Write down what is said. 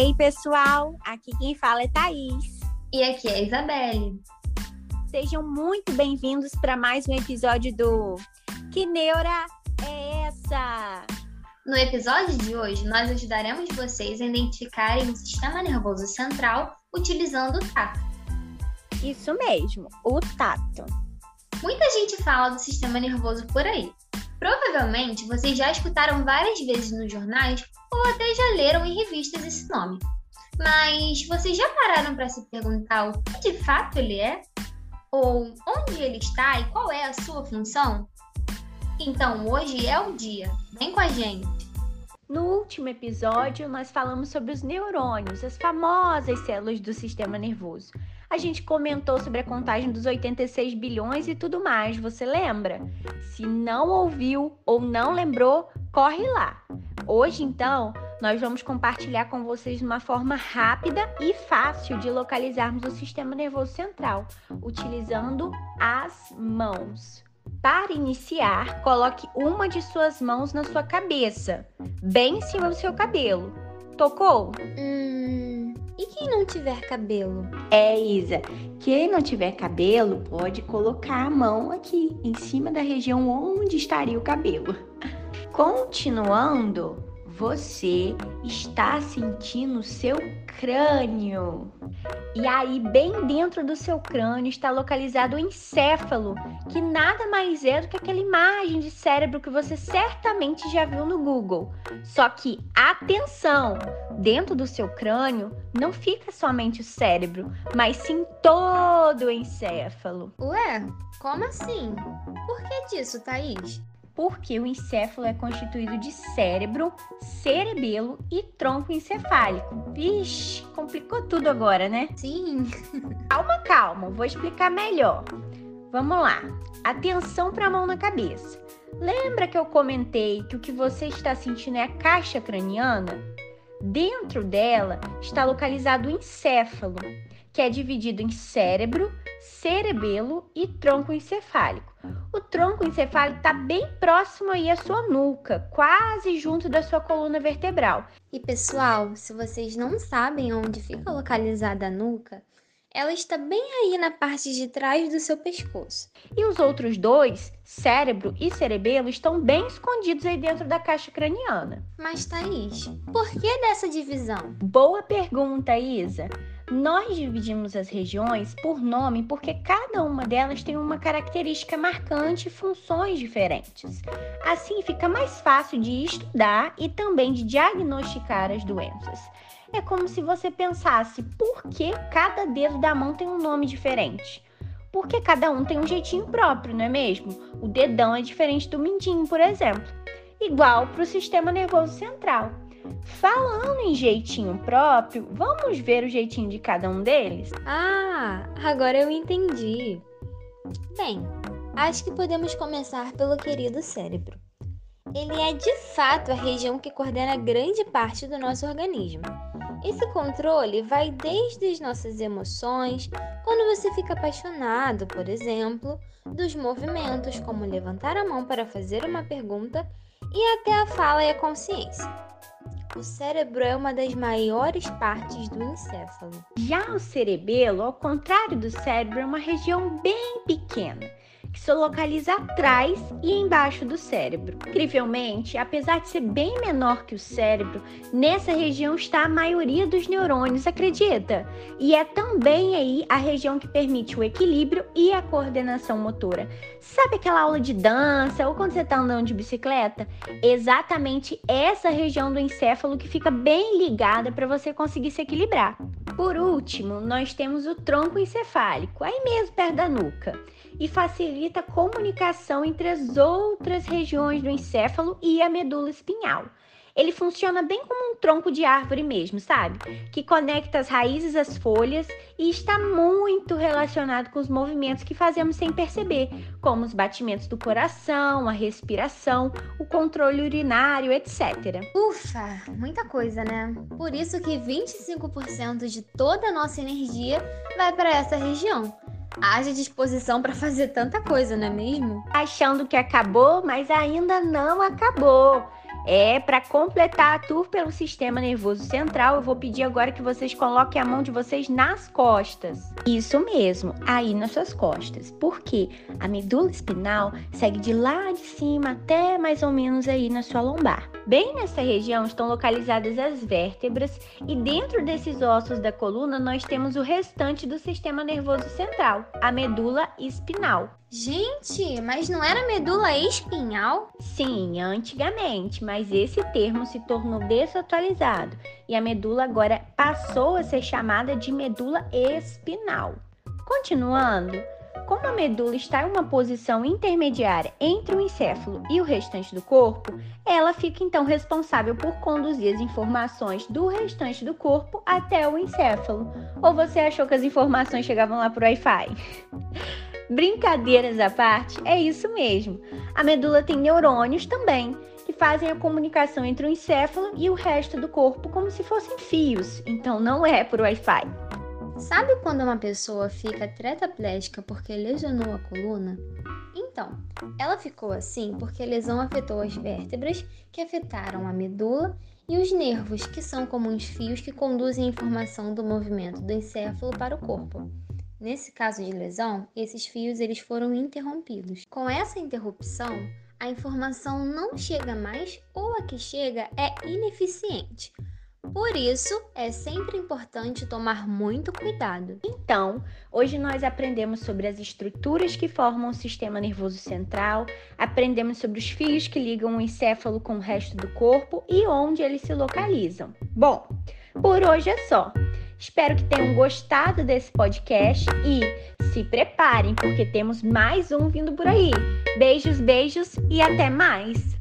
Ei, pessoal, aqui quem fala é Thaís. E aqui é a Isabelle. Sejam muito bem-vindos para mais um episódio do Que Neura é essa? No episódio de hoje, nós ajudaremos vocês a identificarem o sistema nervoso central utilizando o tato. Isso mesmo, o tato. Muita gente fala do sistema nervoso por aí. Provavelmente vocês já escutaram várias vezes nos jornais ou até já leram em revistas esse nome. Mas vocês já pararam para se perguntar o que de fato ele é? Ou onde ele está e qual é a sua função? Então hoje é o dia. Vem com a gente! No último episódio, nós falamos sobre os neurônios, as famosas células do sistema nervoso. A gente comentou sobre a contagem dos 86 bilhões e tudo mais, você lembra? Se não ouviu ou não lembrou, corre lá. Hoje, então, nós vamos compartilhar com vocês uma forma rápida e fácil de localizarmos o sistema nervoso central, utilizando as mãos. Para iniciar, coloque uma de suas mãos na sua cabeça, bem em cima do seu cabelo. Tocou? Hum, e quem não tiver cabelo? É, Isa. Quem não tiver cabelo pode colocar a mão aqui, em cima da região onde estaria o cabelo. Continuando, você está sentindo seu crânio. E aí, bem dentro do seu crânio, está localizado o encéfalo, que nada mais é do que aquela imagem de cérebro que você certamente já viu no Google. Só que, atenção! Dentro do seu crânio não fica somente o cérebro, mas sim todo o encéfalo. Ué, como assim? Por que disso, Thaís? Porque o encéfalo é constituído de cérebro, cerebelo e tronco encefálico. Vixe, complicou tudo agora, né? Sim. calma, calma, vou explicar melhor. Vamos lá. Atenção para a mão na cabeça. Lembra que eu comentei que o que você está sentindo é a caixa craniana? Dentro dela está localizado o encéfalo, que é dividido em cérebro, cerebelo e tronco encefálico. O tronco encefálico está bem próximo aí à sua nuca, quase junto da sua coluna vertebral. E pessoal, se vocês não sabem onde fica localizada a nuca, ela está bem aí na parte de trás do seu pescoço. E os outros dois, cérebro e cerebelo, estão bem escondidos aí dentro da caixa craniana. Mas Thaís, por que dessa divisão? Boa pergunta, Isa. Nós dividimos as regiões por nome porque cada uma delas tem uma característica marcante e funções diferentes. Assim fica mais fácil de estudar e também de diagnosticar as doenças. É como se você pensasse por que cada dedo da mão tem um nome diferente. Porque cada um tem um jeitinho próprio, não é mesmo? O dedão é diferente do mindinho, por exemplo. Igual para o sistema nervoso central. Falando em jeitinho próprio, vamos ver o jeitinho de cada um deles? Ah, agora eu entendi. Bem, acho que podemos começar pelo querido cérebro. Ele é de fato a região que coordena grande parte do nosso organismo. Esse controle vai desde as nossas emoções, quando você fica apaixonado, por exemplo, dos movimentos, como levantar a mão para fazer uma pergunta, e até a fala e a consciência. O cérebro é uma das maiores partes do encéfalo. Já o cerebelo, ao contrário do cérebro, é uma região bem pequena que se localiza atrás e embaixo do cérebro. Incrivelmente, apesar de ser bem menor que o cérebro, nessa região está a maioria dos neurônios, acredita? E é também aí a região que permite o equilíbrio e a coordenação motora. Sabe aquela aula de dança ou quando você está andando de bicicleta? Exatamente essa região do encéfalo que fica bem ligada para você conseguir se equilibrar. Por último, nós temos o tronco encefálico, aí mesmo perto da nuca e facilita a comunicação entre as outras regiões do encéfalo e a medula espinhal. Ele funciona bem como um tronco de árvore mesmo, sabe? Que conecta as raízes às folhas e está muito relacionado com os movimentos que fazemos sem perceber, como os batimentos do coração, a respiração, o controle urinário, etc. Ufa, muita coisa, né? Por isso que 25% de toda a nossa energia vai para essa região haja disposição para fazer tanta coisa, não é mesmo? Achando que acabou, mas ainda não acabou. É, para completar a tour pelo sistema nervoso central, eu vou pedir agora que vocês coloquem a mão de vocês nas costas. Isso mesmo, aí nas suas costas. Porque a medula espinal segue de lá de cima até mais ou menos aí na sua lombar. Bem nessa região estão localizadas as vértebras e dentro desses ossos da coluna nós temos o restante do sistema nervoso central, a medula espinal. Gente, mas não era medula espinhal? Sim, antigamente, mas esse termo se tornou desatualizado e a medula agora passou a ser chamada de medula espinal. Continuando, como a medula está em uma posição intermediária entre o encéfalo e o restante do corpo, ela fica então responsável por conduzir as informações do restante do corpo até o encéfalo. Ou você achou que as informações chegavam lá por Wi-Fi? Brincadeiras à parte, é isso mesmo. A medula tem neurônios também, que fazem a comunicação entre o encéfalo e o resto do corpo como se fossem fios, então não é por Wi-Fi. Sabe quando uma pessoa fica tetraplégica porque lesionou a coluna? Então, ela ficou assim porque a lesão afetou as vértebras, que afetaram a medula, e os nervos, que são como uns fios que conduzem a informação do movimento do encéfalo para o corpo. Nesse caso de lesão, esses fios eles foram interrompidos. Com essa interrupção, a informação não chega mais ou a que chega é ineficiente. Por isso, é sempre importante tomar muito cuidado. Então, hoje nós aprendemos sobre as estruturas que formam o sistema nervoso central, aprendemos sobre os fios que ligam o encéfalo com o resto do corpo e onde eles se localizam. Bom, por hoje é só. Espero que tenham gostado desse podcast e se preparem, porque temos mais um vindo por aí. Beijos, beijos e até mais!